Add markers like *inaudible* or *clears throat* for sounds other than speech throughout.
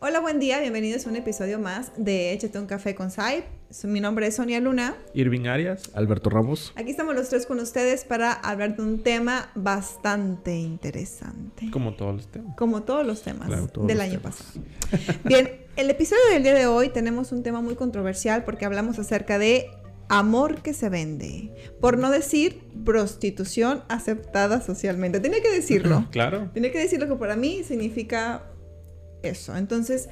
Hola, buen día, bienvenidos a un episodio más de Échate un café con Saip. Mi nombre es Sonia Luna. Irving Arias. Alberto Ramos. Aquí estamos los tres con ustedes para hablar de un tema bastante interesante. Como todos los temas. Como todos los temas del año pasado. Bien, el episodio del día de hoy tenemos un tema muy controversial porque hablamos acerca de amor que se vende. Por no decir prostitución aceptada socialmente. Tiene que decirlo. *laughs* claro. Tiene que decirlo que para mí significa eso. Entonces,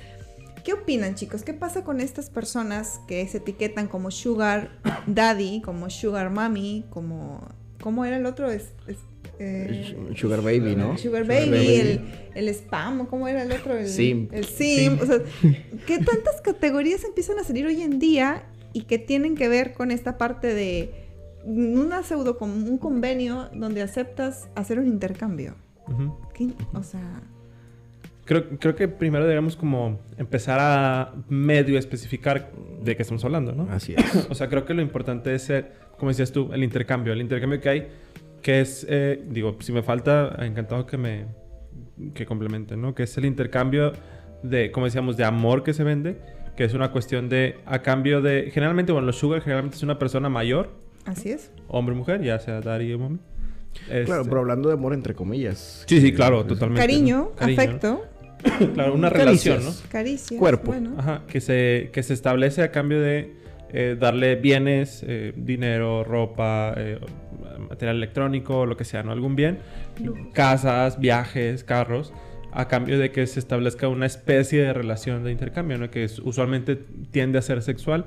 ¿qué opinan chicos? ¿Qué pasa con estas personas que se etiquetan como sugar daddy, como sugar mommy, como... ¿Cómo era el otro? Es, eh, sugar Baby, ¿no? Sugar Baby, El, el, spam, ¿cómo era el otro? El sim. El sim. O sea, ¿qué tantas categorías empiezan a salir hoy en día y que tienen que ver con esta parte de una pseudo, un convenio donde aceptas hacer un intercambio? O sea... Creo, creo que primero debemos como empezar a medio especificar de qué estamos hablando, ¿no? Así *clears throat* es. o sea, creo que lo importante es, ser, como decías tú, el intercambio. El intercambio que hay, que es, eh, digo, si me falta, encantado que me que complemente, ¿no? Que es el intercambio de, como decíamos, de amor que se vende, que es una cuestión de, a cambio de, generalmente, bueno, los sugar generalmente es una persona mayor. Así es. Hombre o mujer, ya sea daddy o mommy. Claro, este pero hablando de amor entre comillas. Sí, sí, claro, totalmente. Cariño, afecto. *coughs* claro, una relación, ¿no? Caricias. Cuerpo. Ajá, que se, que se establece a cambio de eh, darle bienes, eh, dinero, ropa, eh, material electrónico, lo que sea, ¿no? Algún bien. Casas, viajes, carros, a cambio de que se establezca una especie de relación de intercambio, ¿no? Que usualmente tiende a ser sexual,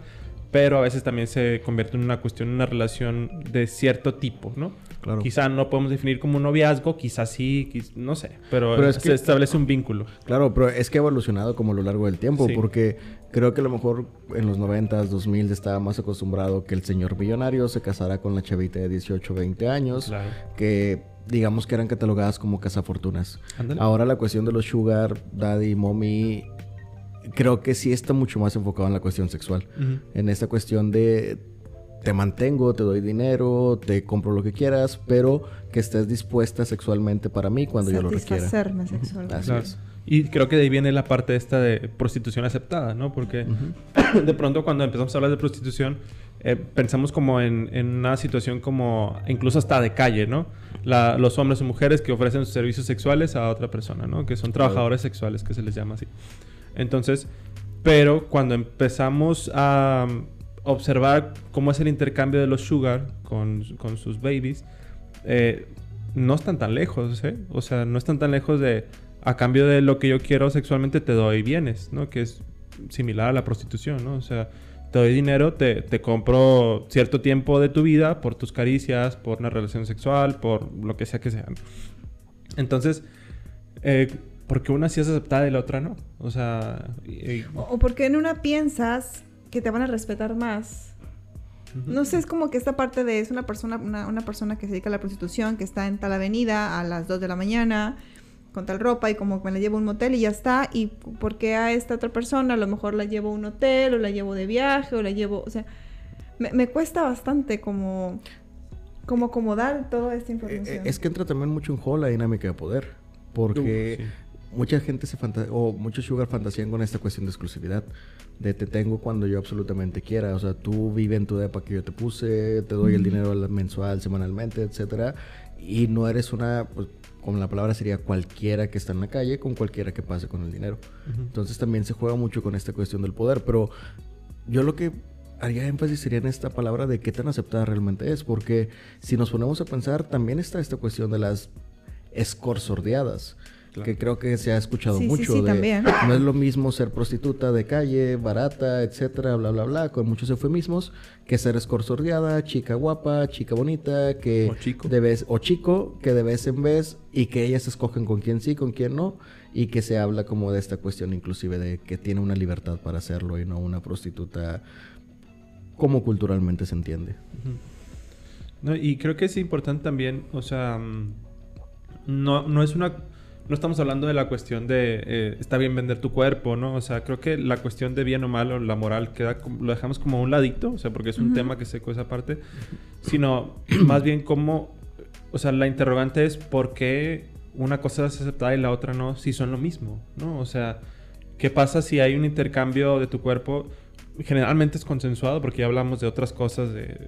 pero a veces también se convierte en una cuestión, en una relación de cierto tipo, ¿no? Claro. Quizá no podemos definir como un noviazgo, quizás sí, no sé, pero, se establece un vínculo. Claro, pero es que ha evolucionado como a lo largo del tiempo, porque creo que a lo mejor en los 90s, 2000 estaba más acostumbrado que el señor millonario se casara con la chavita de 18, 20 años, que digamos que eran catalogadas como cazafortunas. Ahora la cuestión de los sugar, daddy, mommy creo que sí está mucho más enfocado en la cuestión sexual. En esta cuestión de te mantengo, te doy dinero, te compro lo que quieras, pero que estés dispuesta sexualmente para mí cuando yo lo requiera. Satisfacerme sexualmente. Así Y creo que de ahí viene la parte esta de prostitución aceptada, ¿no? Porque *coughs* de pronto cuando empezamos a hablar de prostitución, eh, pensamos como en, una situación como incluso hasta de calle, ¿no? los hombres o mujeres que ofrecen sus servicios sexuales a otra persona, ¿no? Que son trabajadores sexuales, que se les llama así. Entonces, pero cuando empezamos a observar cómo es el intercambio de los sugar con, sus babies, eh, no están tan lejos, ¿eh? O sea, no están tan lejos de, a cambio de lo que yo quiero sexualmente, te doy bienes, ¿no? Que es similar a la prostitución, ¿no? O sea, te doy dinero, te, te compro cierto tiempo de tu vida por tus caricias, por una relación sexual, por lo que sea que sea. Entonces, eh, ¿por qué una sí es aceptada y la otra no? O sea... O porque en una piensas que te van a respetar más. No sé, es como que esta parte de es una persona, una, persona que se dedica a la prostitución, que está en tal avenida a las 2 de la mañana con tal ropa y como me la llevo a un motel y ya está. Y porque a esta otra persona a lo mejor la llevo a un hotel o la llevo de viaje o la llevo, o sea, me, cuesta bastante como, como acomodar toda esta información. Eh, eh, es que entra también mucho en juego la dinámica de poder. Porque mucha gente se o muchos sugar fantasían con esta cuestión de exclusividad. De te tengo cuando yo absolutamente quiera. O sea, tú vive en tu depa que yo te puse, te doy el dinero mensual, semanalmente, etcétera. Y no eres una, pues, como la palabra sería cualquiera que está en la calle, con cualquiera que pase con el dinero. Entonces también se juega mucho con esta cuestión del poder. Pero yo lo que haría énfasis sería en esta palabra de qué tan aceptada realmente es. Porque si nos ponemos a pensar, también está esta cuestión de las escorsordeadas que creo que se ha escuchado mucho. Sí, también. *laughs* No es lo mismo ser prostituta de calle, barata, etcétera, bla, bla, bla, con muchos eufemismos, que ser escorsordeada, chica guapa, chica bonita, que o chico. de vez, o chico, que de vez en vez, y que ellas escogen con quién sí, con quién no, y que se habla como de esta cuestión inclusive de que tiene una libertad para hacerlo y no una prostituta como culturalmente se entiende. no, y creo que es importante también, o sea, mm, no, no es una no estamos hablando de la cuestión de eh, está bien vender tu cuerpo, ¿no? O sea, creo que la cuestión de bien o mal o la moral queda lo dejamos como a un ladito, o sea, porque es un tema que seco esa parte, sino *clears throat* más bien como, o sea, la interrogante es por qué una cosa es aceptada y la otra no, si son lo mismo, ¿no? O sea, ¿Qué pasa si hay un intercambio de tu cuerpo? Generalmente es consensuado porque ya hablamos de otras cosas, de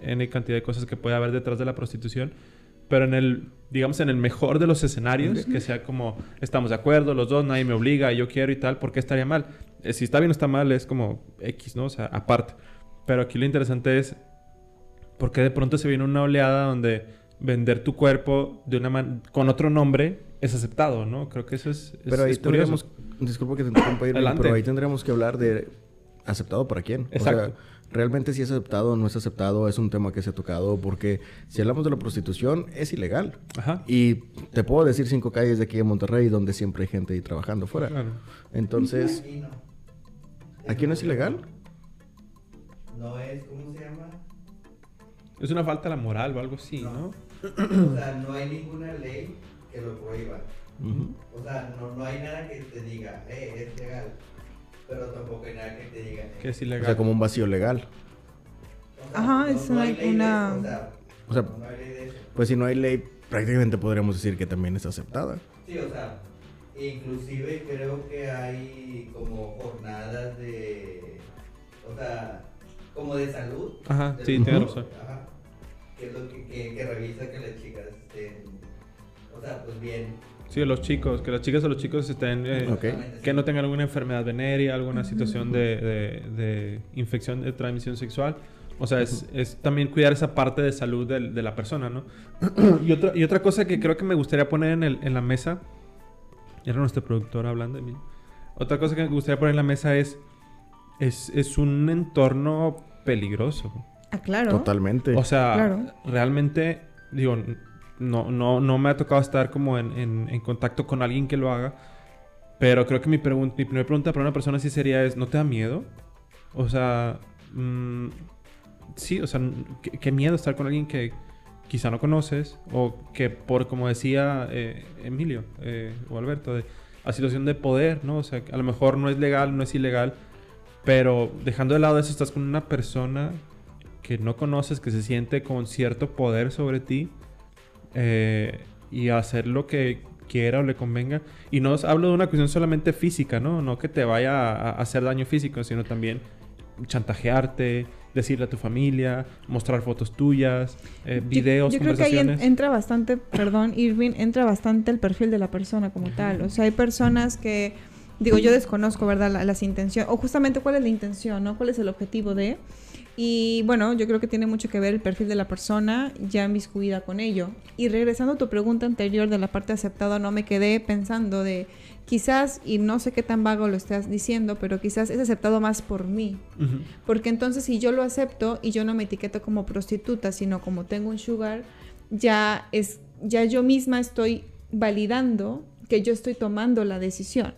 N cantidad de cosas que puede haber detrás de la prostitución. Pero en el, digamos, en el mejor de los escenarios, que sea como, estamos de acuerdo, los dos, nadie me obliga, yo quiero y tal, ¿por qué estaría mal? Eh, si está bien o está mal, es como X, ¿no? O sea, aparte. Pero aquí lo interesante es, ¿por qué de pronto se viene una oleada donde vender tu cuerpo de una con otro nombre es aceptado, ¿no? Creo que eso es, Pero ahí tendríamos, disculpa que te interrumpa, pero ahí tendríamos que hablar de aceptado para quién. Exacto realmente si es aceptado o no es aceptado es un tema que se ha tocado porque si hablamos de la prostitución es ilegal. Ajá. Y te puedo decir cinco calles de aquí en Monterrey donde siempre hay gente ahí trabajando fuera. Claro. Entonces... Aquí no. es ilegal? No es, ¿cómo se llama? Es una falta de la moral o algo así, ¿no? o sea, no hay ninguna ley que lo prohíba. O sea, no, no hay nada que te diga, eh, es legal pero tampoco hay nada que te diga que es ilegal. O sea, como un vacío legal. Ajá, es una... o sea, pues si no hay ley, prácticamente podríamos decir que también es aceptada. Sí, o sea, inclusive creo que hay como jornadas de, o sea, como de salud. Ajá, sí, tienes razón. Ajá, que es lo que, que, que revisa que las chicas estén, o sea, pues bien Sí, los chicos, que las chicas o los chicos estén, eh, que no tengan alguna enfermedad venérea, alguna situación de, de, infección de transmisión sexual. O sea, es, es, también cuidar esa parte de salud de, de la persona, ¿no? *clears throat* y, otra, y otra cosa que creo que me gustaría poner en, el, en la mesa, era nuestro productor hablando de mí. Otra cosa que me gustaría poner en la mesa es, es, es un entorno peligroso. Ah, claro. Totalmente. O sea, realmente, digo, no, no, no me ha tocado estar como en, en, contacto con alguien que lo haga. Pero creo que mi, mi primera pregunta para una persona sí sería es, ¿no te da miedo? O sea, mm, sí, o sea, ¿qué, miedo estar con alguien que quizá no conoces o que por, como decía eh, Emilio eh, o Alberto, de, a situación de poder, ¿no? O sea, a lo mejor no es legal, no es ilegal, pero dejando de lado eso, estás con una persona que no conoces, que se siente con cierto poder sobre ti eh, y hacer lo que quiera o le convenga. Y no hablo de una cuestión solamente física, ¿no? No que te vaya a, hacer daño físico, sino también chantajearte, decirle a tu familia, mostrar fotos tuyas, eh, videos, yo, yo creo que ahí entra bastante, perdón, Irving, entra bastante el perfil de la persona como tal. O sea, hay personas que, digo, yo desconozco, ¿verdad? las intenciones, o justamente cuál es la intención, ¿no? ¿Cuál es el objetivo de... Y bueno, yo creo que tiene mucho que ver el perfil de la persona ya inmiscuida con ello. Y regresando a tu pregunta anterior de la parte aceptada, no me quedé pensando de quizás, y no sé qué tan vago lo estás diciendo, pero quizás es aceptado más por mí. Porque entonces si yo lo acepto y yo no me etiqueto como prostituta, sino como tengo un sugar, ya es, ya yo misma estoy validando que yo estoy tomando la decisión.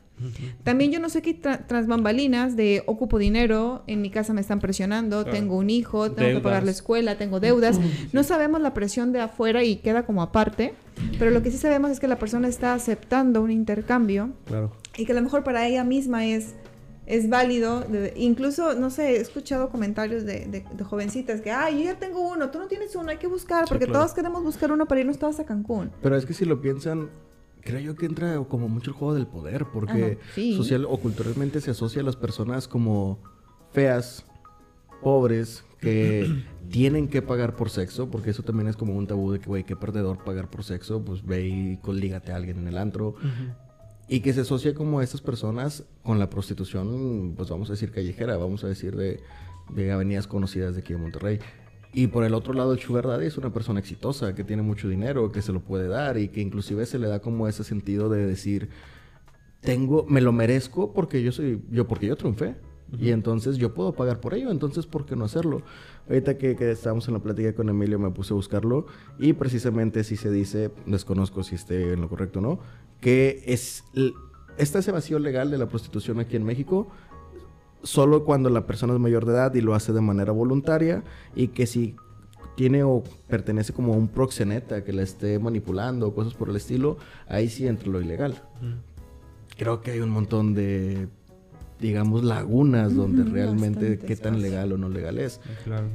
También yo no sé qué tras bambalinas de ocupo dinero, en mi casa me están presionando, tengo un hijo, tengo que pagar la escuela, tengo deudas. No sabemos la presión de afuera y queda como aparte, pero lo que sí sabemos es que la persona está aceptando un intercambio y que a lo mejor para ella misma es es válido. incluso, no sé, he escuchado comentarios de, jovencitas que, ay, yo ya tengo uno, tú no tienes uno, hay que buscar, porque todos queremos buscar uno para irnos todos a Cancún. Pero es que si lo piensan, creo yo que entra como mucho el juego del poder, porque social o culturalmente se asocia a las personas como feas, pobres, que *clears throat* tienen que pagar por sexo, porque eso también es como un tabú de que, güey, qué perdedor pagar por sexo, pues ve y colígate a alguien en el antro. Y que se asocia como a estas personas con la prostitución, pues vamos a decir callejera, vamos a decir de, de avenidas conocidas de aquí de Monterrey. Y por el otro lado, Sugar Daddy es una persona exitosa, que tiene mucho dinero, que se lo puede dar y que inclusive se le da como ese sentido de decir, tengo, me lo merezco porque yo soy, yo porque yo triunfé. Y entonces yo puedo pagar por ello, entonces ¿por qué no hacerlo? Ahorita que, que estábamos en la plática con Emilio me puse a buscarlo y precisamente si se dice, desconozco si esté en lo correcto o no, que es, está ese vacío legal de la prostitución aquí en México solo cuando la persona es mayor de edad y lo hace de manera voluntaria y que si tiene o pertenece como a un proxeneta que la esté manipulando o cosas por el estilo, ahí sí entra lo ilegal. Creo que hay un montón de, digamos, lagunas donde realmente qué tan legal o no legal es. Claro.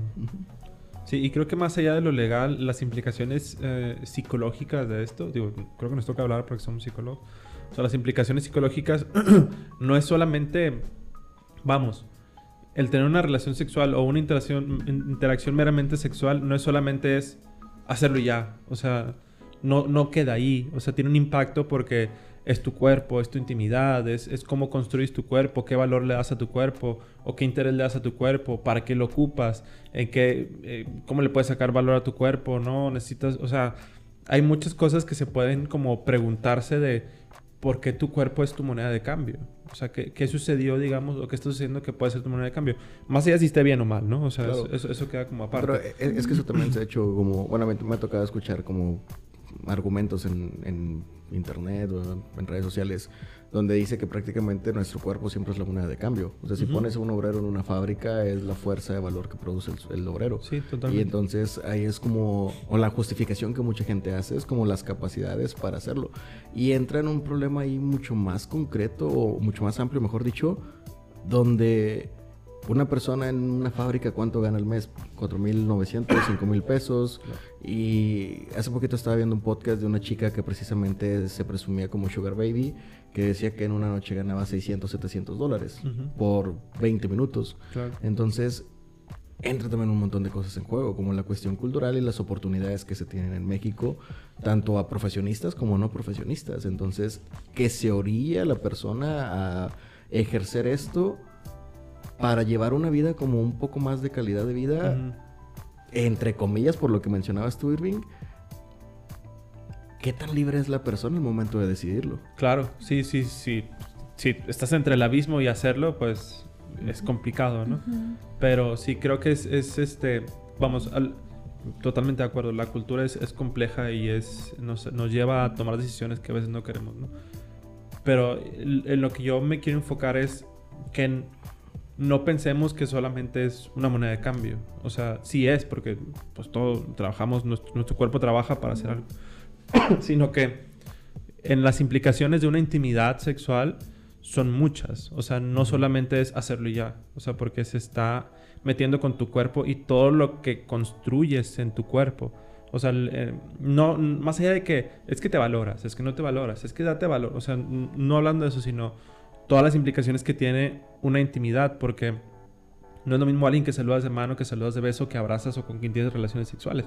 Sí, y creo que más allá de lo legal, las implicaciones eh, psicológicas de esto, digo, creo que nos toca hablar porque somos psicólogos, O sea, las implicaciones psicológicas *clears throat* no es solamente, vamos, el tener una relación sexual o una interacción, interacción meramente sexual no es solamente es hacerlo ya. O sea, no, no queda ahí. O sea, tiene un impacto porque es tu cuerpo, es tu intimidad, es, es cómo construyes tu cuerpo, qué valor le das a tu cuerpo o qué interés le das a tu cuerpo, para qué lo ocupas, en qué, eh, cómo le puedes sacar valor a tu cuerpo, ¿no? Necesitas, o sea, hay muchas cosas que se pueden como preguntarse de por qué tu cuerpo es tu moneda de cambio. O sea, ¿qué, qué sucedió, digamos, o qué está sucediendo que puede ser tu moneda de cambio? Más allá si esté bien o mal, ¿no? O sea, eso, eso, queda como aparte. Pero es, es, que eso también se ha hecho como... Bueno, me, me ha tocado escuchar como argumentos en, en internet o en redes sociales donde dice que prácticamente nuestro cuerpo siempre es la moneda de cambio. O sea, si pones a un obrero en una fábrica, es la fuerza de valor que produce el, el, obrero. Sí, totalmente. Y entonces ahí es como, o la justificación que mucha gente hace es como las capacidades para hacerlo. Y entra en un problema ahí mucho más concreto, o mucho más amplio, mejor dicho, donde una persona en una fábrica, ¿cuánto gana al mes? 4.900, 5.000 pesos. Y hace poquito estaba viendo un podcast de una chica que precisamente se presumía como Sugar Baby, que decía que en una noche ganaba 600, 700 dólares por 20 minutos. Entonces, entra también un montón de cosas en juego, como la cuestión cultural y las oportunidades que se tienen en México, tanto a profesionistas como no profesionistas. Entonces, que se orilla la persona a ejercer esto para llevar una vida como un poco más de calidad de vida, uh -huh. entre comillas, por lo que mencionabas tú, Irving. ¿Qué tan libre es la persona en el momento de decidirlo? Claro, sí, sí, sí. Si estás entre el abismo y hacerlo, pues es complicado, ¿no? Uh -huh. Pero sí creo que es, es este, vamos, al, totalmente de acuerdo. La cultura es, es compleja y es, nos, nos, lleva a tomar decisiones que a veces no queremos, ¿no? Pero en lo que yo me quiero enfocar es que no pensemos que solamente es una moneda de cambio. O sea, sí es, porque pues todo trabajamos, nuestro, nuestro cuerpo trabaja para hacer algo. *coughs* Sino que en las implicaciones de una intimidad sexual son muchas. O sea, no solamente es hacerlo y ya. O sea, porque se está metiendo con tu cuerpo y todo lo que construyes en tu cuerpo. O sea, eh, no, más allá de que es que te valoras, es que no te valoras, es que date valor. O sea, no hablando de eso, sino todas las implicaciones que tiene una intimidad, porque no es lo mismo alguien que saludas de mano, que saludas de beso, que abrazas o con quien tienes relaciones sexuales.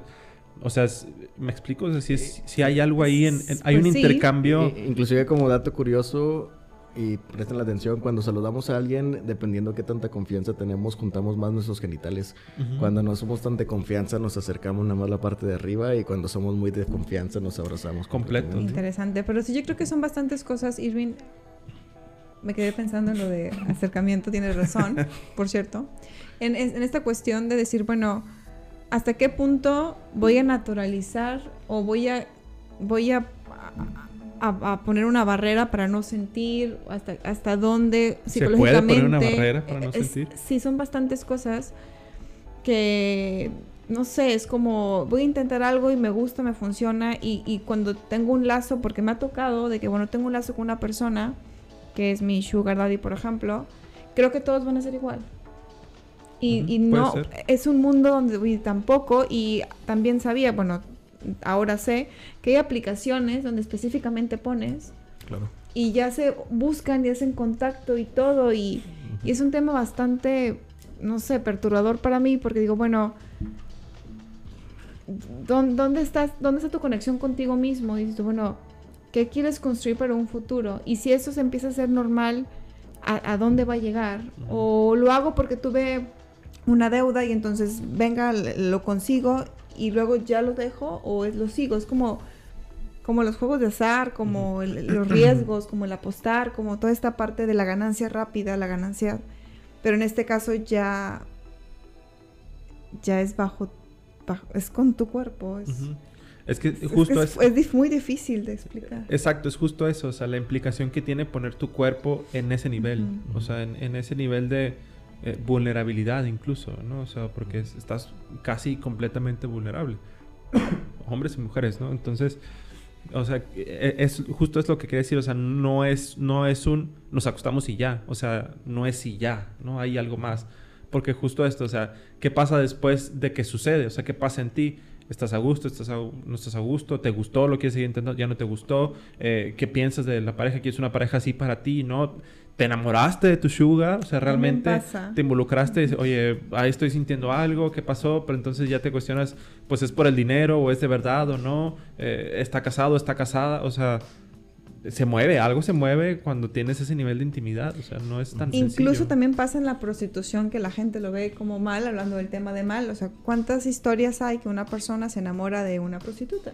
O sea, es, ¿me explico? O sea, si, es, si, hay algo ahí, en, en hay pues un sí. intercambio... Inclusive como dato curioso, y presten la atención, cuando saludamos a alguien, dependiendo qué tanta confianza tenemos, juntamos más nuestros genitales. Uh -huh. Cuando no somos tan de confianza, nos acercamos nada más la parte de arriba y cuando somos muy de confianza, nos abrazamos completo. Interesante, pero sí, yo creo que son bastantes cosas, Irving me quedé pensando en lo de acercamiento, tienes razón, *laughs* por cierto. En, en, esta cuestión de decir, bueno, ¿hasta qué punto voy a naturalizar o voy a, voy a, a, a poner una barrera para no sentir? ¿Hasta, hasta dónde psicológicamente? ¿Se puede poner una barrera para no es, sentir? Sí, son bastantes cosas que no sé, es como voy a intentar algo y me gusta, me funciona y, y, cuando tengo un lazo, porque me ha tocado de que, bueno, tengo un lazo con una persona que es mi sugar daddy, por ejemplo, creo que todos van a ser igual. Y, uh -huh, y no, es un mundo donde uy, tampoco, y también sabía, bueno, ahora sé, que hay aplicaciones donde específicamente pones. Claro. Y ya se buscan y hacen contacto y todo, y, uh -huh. y es un tema bastante, no sé, perturbador para mí, porque digo, bueno, ¿dónde, estás, ¿dónde está tu conexión contigo mismo? Y dices, bueno, ¿Qué quieres construir para un futuro? Y si eso se empieza a ser normal, ¿a, a dónde va a llegar? O lo hago porque tuve una deuda y entonces venga, lo consigo y luego ya lo dejo o lo sigo. Es como, como los juegos de azar, como el, los riesgos, como el apostar, como toda esta parte de la ganancia rápida, la ganancia... Pero en este caso ya, ya es bajo, bajo es con tu cuerpo. Es, uh -huh. Es que justo es, es, es, muy difícil de explicar. Exacto, es justo eso, o sea, la implicación que tiene poner tu cuerpo en ese nivel, uh -huh. o sea, en, en, ese nivel de eh, vulnerabilidad incluso, ¿no? O sea, porque es, estás casi completamente vulnerable, *coughs* hombres y mujeres, ¿no? Entonces, o sea, e, es justo es lo que quiere decir, o sea, no es, no es un nos acostamos y ya, o sea, no es y ya, ¿no? Hay algo más, porque justo esto, o sea, ¿qué pasa después de que sucede? O sea, ¿qué pasa en ti? ¿Estás a gusto? ¿Estás ¿No estás a gusto? ¿Te gustó? ¿Lo quieres seguir intentando? ¿Ya no te gustó? Eh, ¿Qué piensas de la pareja? ¿Quieres una pareja así para ti? ¿No? ¿Te enamoraste de tu sugar? O sea, realmente te involucraste. Oye, ahí estoy sintiendo algo. ¿Qué pasó? Pero entonces ya te cuestionas, pues es por el dinero o es de verdad o no. Eh, ¿Está casado? ¿Está casada? O sea, se mueve, algo se mueve cuando tienes ese nivel de intimidad, o sea, no es tan Incluso también pasa en la prostitución que la gente lo ve como mal, hablando del tema de mal, o sea, ¿cuántas historias hay que una persona se enamora de una prostituta?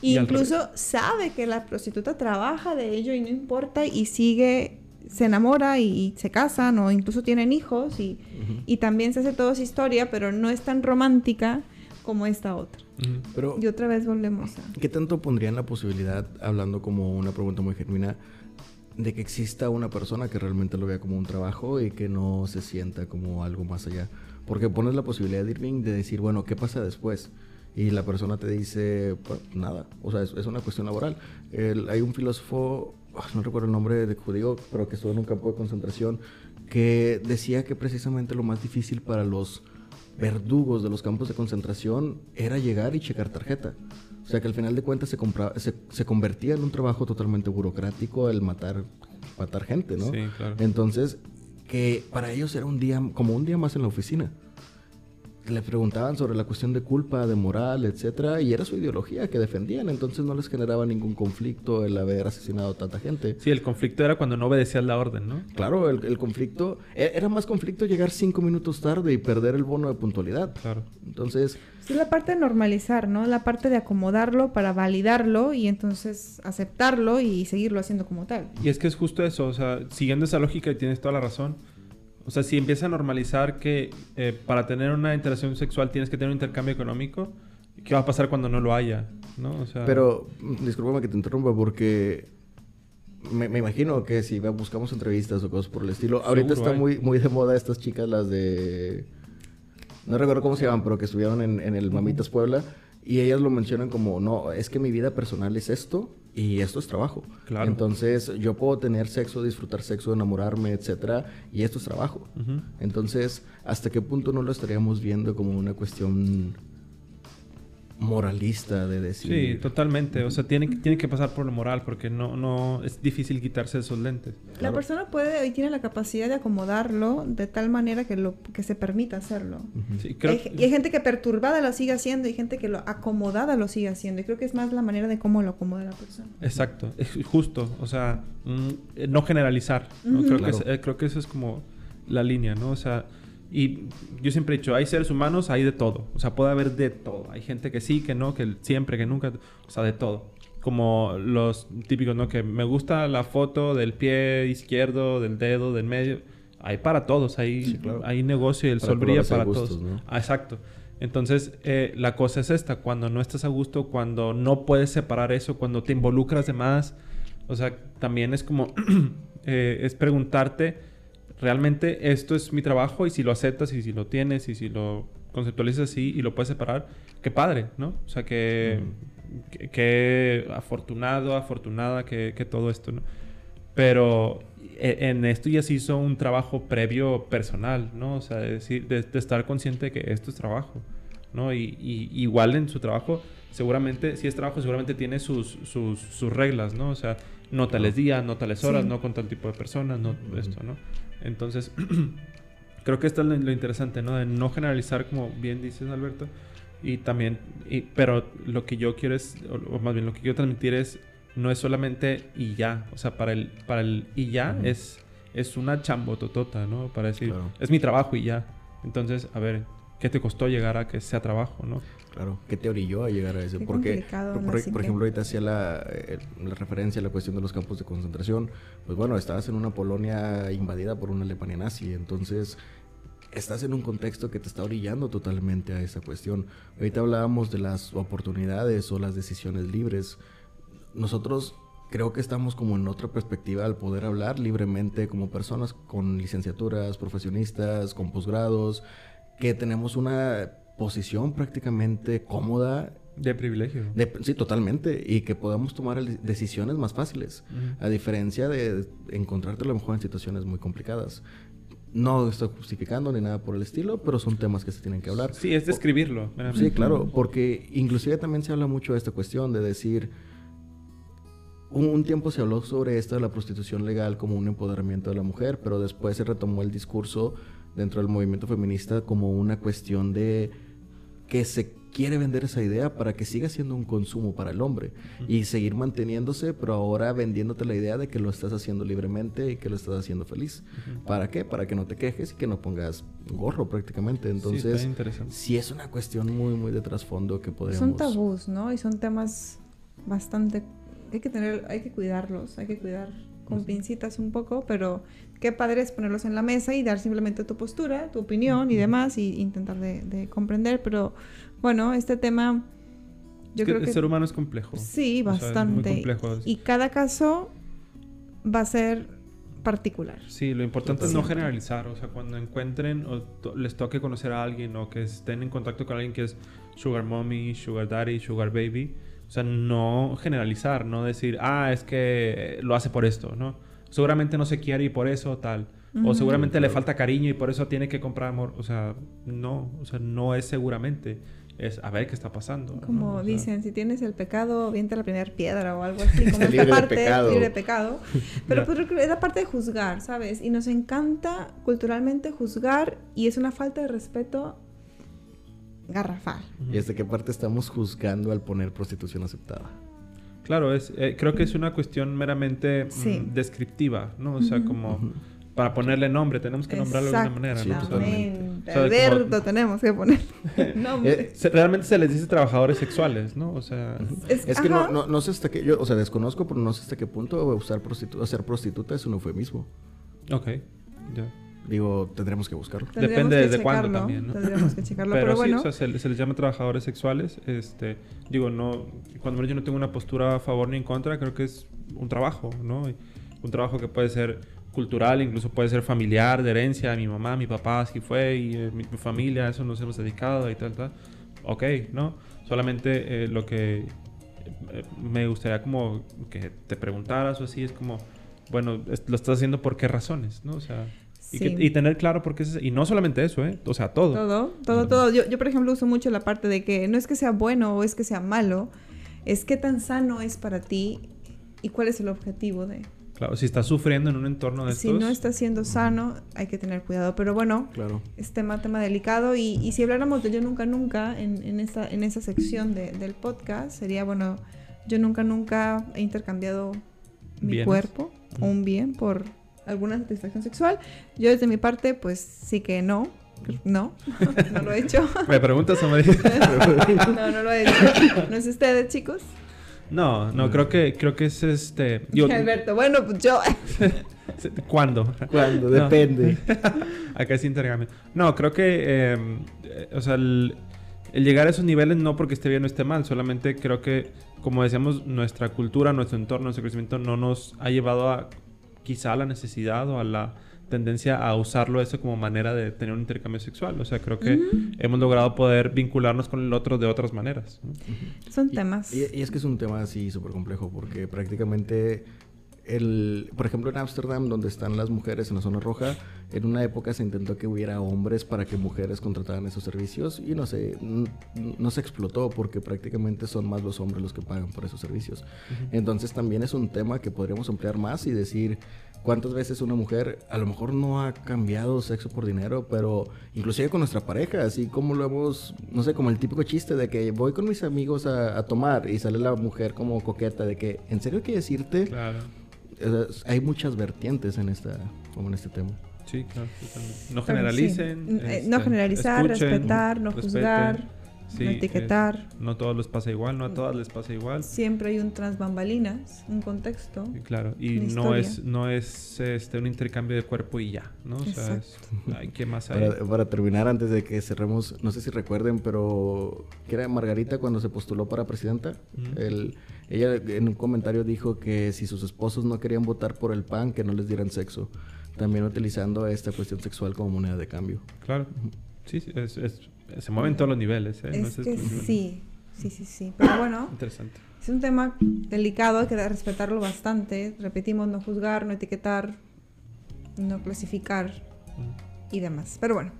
incluso sabe que la prostituta trabaja de ello y no importa y sigue, se enamora y, se casan o incluso tienen hijos y, y también se hace toda esa historia, pero no es tan romántica como esta otra. Pero, y otra vez volvemos a... ¿Qué tanto pondrían la posibilidad, hablando como una pregunta muy genuina, de que exista una persona que realmente lo vea como un trabajo y que no se sienta como algo más allá? Porque pones la posibilidad, Irving, de decir, bueno, ¿qué pasa después? Y la persona te dice, pues nada, o sea, es, una cuestión laboral. hay un filósofo, ah, no recuerdo el nombre de judío, pero que estuvo en un campo de concentración, que decía que precisamente lo más difícil para los verdugos de los campos de concentración era llegar y checar tarjeta. O sea que al final de cuentas se, se, convertía en un trabajo totalmente burocrático el matar, matar gente, ¿no? Sí, claro. Entonces, que para ellos era un día, como un día más en la oficina le preguntaban sobre la cuestión de culpa, de moral, etcétera, y era su ideología que defendían, entonces no les generaba ningún conflicto el haber asesinado a tanta gente. Sí, el conflicto era cuando no obedecías la orden, ¿no? Claro, el, conflicto, e, era más conflicto llegar cinco minutos tarde y perder el bono de puntualidad. Claro. Entonces... Es la parte de normalizar, ¿no? La parte de acomodarlo para validarlo y entonces aceptarlo y seguirlo haciendo como tal. Y es que es justo eso, o sea, siguiendo esa lógica y tienes toda la razón o sea, si empieza a normalizar que eh, para tener una interacción sexual tienes que tener un intercambio económico, ¿qué va a pasar cuando no lo haya? ¿No? Pero, discúlpame que te interrumpa porque me, imagino que si buscamos entrevistas o cosas por el estilo, ahorita está muy, muy de moda estas chicas, las de... No recuerdo cómo se llaman, pero que estuvieron en, en el Mamitas Puebla. Y ellas lo mencionan como, no, es que mi vida personal es esto y esto es trabajo. Claro. Entonces, yo puedo tener sexo, disfrutar sexo, enamorarme, etcétera, y esto es trabajo. Entonces, ¿hasta qué punto no lo estaríamos viendo como una cuestión moralista de decir. Sí, totalmente. O sea, tiene, tiene que pasar por lo moral porque no, no es difícil quitarse esos lentes. La persona puede y tiene la capacidad de acomodarlo de tal manera que lo que se permita hacerlo. sí, creo y hay gente que perturbada lo sigue haciendo y gente que lo acomodada lo sigue haciendo. Y creo que es más la manera de cómo lo acomoda la persona. Exacto, es justo. O sea, mm, no generalizar. creo, que eh, creo que eso es como la línea, ¿no? O sea, y yo siempre he dicho, hay seres humanos, hay de todo. O sea, puede haber de todo. Hay gente que sí, que no, que siempre, que nunca. O sea, de todo. Como los típicos, ¿no? Que me gusta la foto del pie izquierdo, del dedo, del medio. Hay para todos. Hay, hay negocio y el sol brilla para todos. Ah, exacto. Entonces, eh, la cosa es esta. Cuando no estás a gusto, cuando no puedes separar eso, cuando te involucras de más. O sea, también es como... *clears throat* eh, es preguntarte realmente esto es mi trabajo y si lo aceptas y si lo tienes y si lo conceptualizas así y lo puedes separar, qué padre, ¿no? O sea, que, que, afortunado, afortunada que, que, todo esto, ¿no? Pero e, en esto ya se hizo un trabajo previo personal, ¿no? O sea, de, decir, de, estar consciente de que esto es trabajo, ¿no? Y, igual en su trabajo, seguramente, si es trabajo, seguramente tiene sus, sus, sus reglas, ¿no? O sea, no tales días, no tales horas, no con tal tipo de personas, no esto, ¿no? Entonces, *clears throat* creo que esto es lo, interesante, ¿no? De no generalizar, como bien dices, Alberto. Y también, pero lo que yo quiero es, o, más bien lo que quiero transmitir es, no es solamente y ya. O sea, para el, para el y ya es, es una chambototota, ¿no? Para decir, es mi trabajo y ya. Entonces, a ver, ¿qué te costó llegar a que sea trabajo, no? Claro, ¿qué te orilló a llegar a eso? Porque, por, ejemplo, ahorita hacía la, eh, la, referencia a la cuestión de los campos de concentración. Pues bueno, estabas en una Polonia invadida por una Alemania nazi, entonces estás en un contexto que te está orillando totalmente a esa cuestión. Ahorita hablábamos de las oportunidades o las decisiones libres. Nosotros creo que estamos como en otra perspectiva al poder hablar libremente como personas con licenciaturas, profesionistas, con posgrados, que tenemos una posición prácticamente cómoda. De privilegio. sí, totalmente. Y que podamos tomar decisiones más fáciles. A diferencia de encontrarte a lo mejor en situaciones muy complicadas. No estoy justificando ni nada por el estilo, pero son temas que se tienen que hablar. Sí, es describirlo. Sí, claro, porque inclusive también se habla mucho de esta cuestión de decir, un, tiempo se habló sobre esto de la prostitución legal como un empoderamiento de la mujer, pero después se retomó el discurso dentro del movimiento feminista como una cuestión de que se quiere vender esa idea para que siga siendo un consumo para el hombre y seguir manteniéndose, pero ahora vendiéndote la idea de que lo estás haciendo libremente y que lo estás haciendo feliz. ¿Para qué? Para que no te quejes y que no pongas gorro prácticamente. Entonces, sí, es una cuestión muy, muy de trasfondo que podríamos... Son tabús, ¿no? Y son temas bastante... Hay que tener, hay que cuidarlos, hay que cuidar con pincitas un poco, pero qué padre es ponerlos en la mesa y dar simplemente tu postura, tu opinión y demás, y intentar de, de comprender, pero bueno, este tema... Yo creo que el ser humano es complejo. Sí, bastante. Y cada caso va a ser particular. Sí, lo importante es no generalizar. O sea, cuando encuentren o les toque conocer a alguien o que estén en contacto con alguien que es sugar mommy, sugar daddy, sugar baby, o sea, no generalizar, no decir, ah, es que lo hace por esto, ¿no? Seguramente no se quiere y por eso tal. O seguramente le falta cariño y por eso tiene que comprar amor. O sea, no, o sea, no es seguramente es a ver qué está pasando. Como dicen, si tienes el pecado, viente la primera piedra o algo así. *laughs* Como esta parte, pecado. libre de pecado. *laughs* Pero pues, es la parte de juzgar, ¿sabes? Y nos encanta culturalmente juzgar y es una falta de respeto garrafal. ¿Y desde qué parte estamos juzgando al poner prostitución aceptada? Claro, es, eh, creo que es una cuestión meramente mm, descriptiva, ¿no? O sea, como para ponerle nombre, tenemos que nombrarlo de alguna manera. Exactamente. Alberto tenemos que poner *laughs* *laughs* nombre. Eh, realmente se les dice trabajadores sexuales, ¿no? O sea... Es, que no, no, no, sé hasta qué... Yo, o sea, desconozco, pero no sé hasta qué punto usar prostitu ser prostituta es un eufemismo. Ok, ya. Digo, tendremos que buscarlo. Depende desde cuándo también, ¿no? Tendremos que checarlo, pero, pero sí, o sea, se, les llama trabajadores sexuales. Este, digo, no... Cuando yo no tengo una postura a favor ni en contra, creo que es un trabajo, ¿no? Un trabajo que puede ser cultural, incluso puede ser familiar, de herencia, mi mamá, mi papá, así fue, y eh, mi, familia, eso nos hemos dedicado y tal, tal. Ok, ¿no? Solamente eh, lo que eh, me gustaría como que te preguntaras o así es como, bueno, lo estás haciendo por qué razones, ¿no? O sea... Y, tener claro por qué es... Y no solamente eso, ¿eh? O sea, todo. Todo, todo, todo. Yo, yo, por ejemplo, uso mucho la parte de que no es que sea bueno o es que sea malo, es qué tan sano es para ti y cuál es el objetivo de... Claro, si estás sufriendo en un entorno de Si no está siendo sano, hay que tener cuidado. Pero bueno, claro. es tema, tema delicado. Y, y si habláramos de yo nunca, nunca en, en, esa, en esa sección de, del podcast, sería, bueno, yo nunca, nunca he intercambiado mi cuerpo o un bien por alguna satisfacción sexual. Yo desde mi parte, pues sí que no. No, *laughs* no lo he hecho. *laughs* ¿Me preguntas, María? *laughs* no, no lo he hecho. ¿No es ustedes, chicos? No, no, creo que, creo que es este. Alberto, bueno, pues yo. ¿Cuándo? ¿Cuándo? Depende. Acá es intercambio. No, creo que. Em, eh, o sea, el, llegar a esos niveles no porque esté bien o esté mal, solamente creo que, como decíamos, nuestra cultura, nuestro entorno, nuestro crecimiento no nos ha llevado a quizá a la necesidad o a la tendencia a usarlo eso como manera de tener un intercambio sexual. O sea, creo que hemos logrado poder vincularnos con el otro de otras maneras. Son temas. Y, es que es un tema así súper complejo porque prácticamente el, por ejemplo, en Ámsterdam, donde están las mujeres en la zona roja, en una época se intentó que hubiera hombres para que mujeres contrataran esos servicios y no se, no, se explotó porque prácticamente son más los hombres los que pagan por esos servicios. Entonces también es un tema que podríamos ampliar más y decir cuántas veces una mujer a lo mejor no ha cambiado sexo por dinero, pero inclusive con nuestra pareja, así como lo hemos, no sé, como el típico chiste de que voy con mis amigos a, tomar y sale la mujer como coqueta de que, ¿en serio quiere decirte? Claro. hay muchas vertientes en esta, como en este tema. Sí, claro. No generalicen. Eh, no este, generalizar, respetar, no juzgar no etiquetar. no todos les pasa igual, no a todas les pasa igual. Siempre hay un tras bambalinas, un contexto. claro, y no es, no es este, un intercambio de cuerpo y ya, ¿no? O sea, ¿qué más hay? Para, terminar, antes de que cerremos, no sé si recuerden, pero que era Margarita cuando se postuló para presidenta. ella en un comentario dijo que si sus esposos no querían votar por el PAN, que no les dieran sexo. También utilizando esta cuestión sexual como moneda de cambio. Claro. Sí, es, es se mueven todos los niveles. ¿eh? Es que sí, sí, sí, sí. Pero bueno, Interesante. es un tema delicado, hay que respetarlo bastante. Repetimos, no juzgar, no etiquetar, no clasificar y demás. Pero bueno,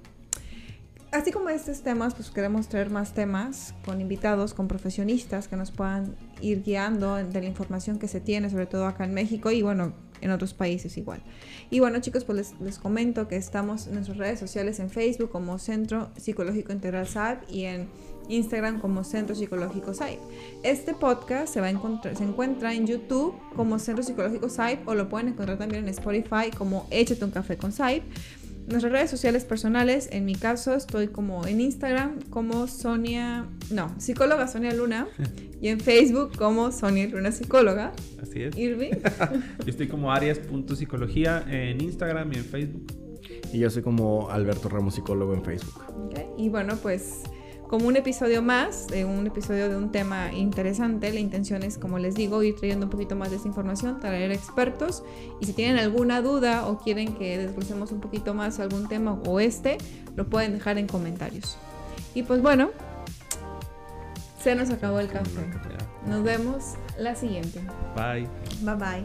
así como estos temas, pues queremos traer más temas con invitados, con profesionistas que nos puedan ir guiando de la información que se tiene, sobre todo acá en México y bueno, en otros países igual. Y bueno chicos, pues les, comento que estamos en nuestras redes sociales en Facebook como Centro Psicológico Integral SAP y en Instagram como Centro Psicológico SAIP. Este podcast se, va se encuentra en YouTube como Centro Psicológico SAIP o lo pueden encontrar también en Spotify como Échate un café con SAIP nuestras redes sociales personales, en mi caso estoy como en Instagram como Sonia, no, psicóloga Sonia Luna *laughs* y en Facebook como Sonia Luna psicóloga. Así es. Irving. *laughs* yo estoy como arias.psicología en Instagram y en Facebook. Y yo soy como Alberto Ramos psicólogo en Facebook. Okay. Y bueno, pues como un episodio más, de un episodio de un tema interesante. La intención es, como les digo, ir trayendo un poquito más de esta información, traer expertos. Y si tienen alguna duda o quieren que desglosemos un poquito más algún tema o este, lo pueden dejar en comentarios. Y pues bueno, se nos acabó el café. Nos vemos la siguiente. Bye. Bye bye.